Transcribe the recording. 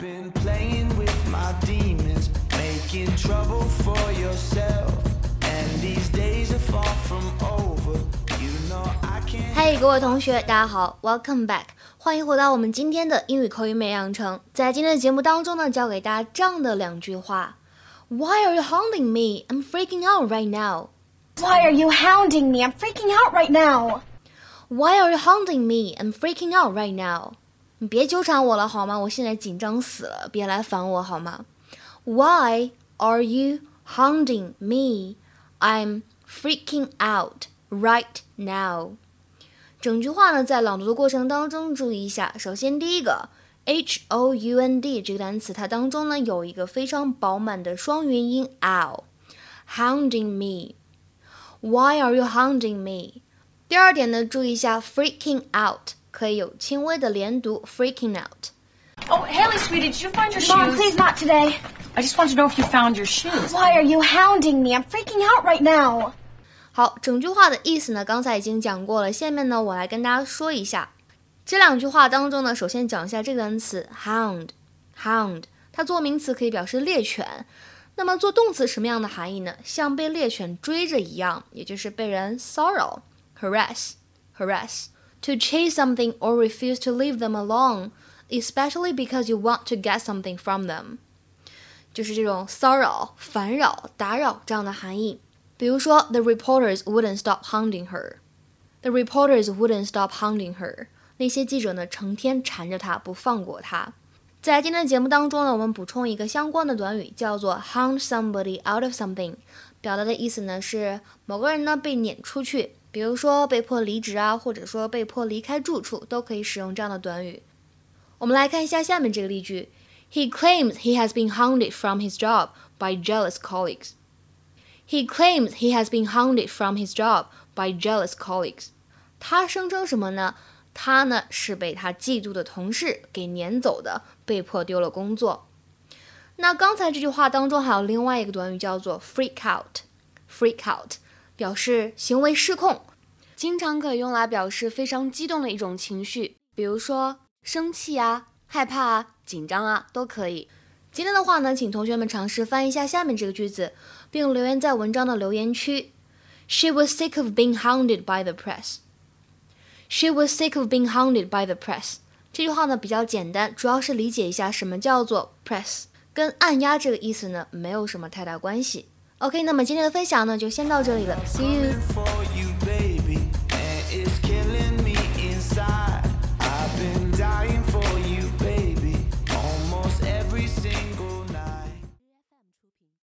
been playing with my demons, making trouble for yourself. And these days are far from over. You know I can't. 嘿，各位同学，大家好，Welcome back，欢迎回到我们今天的英语口语美养成。在今天的节目当中呢，教给大家这样的两句话：Why are you hounding me? I'm freaking out right now. Why are you hounding me? I'm freaking out right now. Why are you hounding me? I'm freaking out right now. 你别纠缠我了好吗？我现在紧张死了，别来烦我好吗？Why are you hounding me? I'm freaking out right now. 整句话呢，在朗读的过程当中注意一下。首先，第一个 h o u n d 这个单词，它当中呢有一个非常饱满的双元音 o。Hounding me。Why are you hounding me？第二点呢，注意一下 freaking out，可以有轻微的连读 freaking out。Oh, Haley, sweetie, did you find your Mom, shoes? please not today. I just want to know if you found your shoes. Why are you hounding me? I'm freaking out right now. 好，整句话的意思呢，刚才已经讲过了。下面呢，我来跟大家说一下这两句话当中呢，首先讲一下这个单词 hound，hound，它做名词可以表示猎犬，那么做动词什么样的含义呢？像被猎犬追着一样，也就是被人骚扰，harass，harass。To chase something or refuse to leave them alone, especially because you want to get something from them，就是这种骚扰、烦扰、打扰这样的含义。比如说，The reporters wouldn't stop hounding her. The reporters wouldn't stop hounding her. 那些记者呢，成天缠着她，不放过她。在今天的节目当中呢，我们补充一个相关的短语，叫做 hound somebody out of something，表达的意思呢是某个人呢被撵出去， 比如说被迫离职啊，或者说被迫离开住处，都可以使用这样的短语。我们来看一下下面这个例句：He claims he has been hounded from his job by jealous colleagues. He claims he has been hounded from his job by jealous colleagues. 他声称什么呢？他呢是被他嫉妒的同事给撵走的，被迫丢了工作。那刚才这句话当中还有另外一个短语叫做 freak out。freak out 表示行为失控，经常可以用来表示非常激动的一种情绪，比如说生气啊、害怕啊、紧张啊都可以。今天的话呢，请同学们尝试翻译一下下面这个句子，并留言在文章的留言区。She was sick of being hounded by the press. She was sick of being hounded by the press. 这句话呢比较简单，主要是理解一下什么叫做 press，跟按压这个意思呢没有什么太大关系。OK，那么今天的分享呢就先到这里了，See you。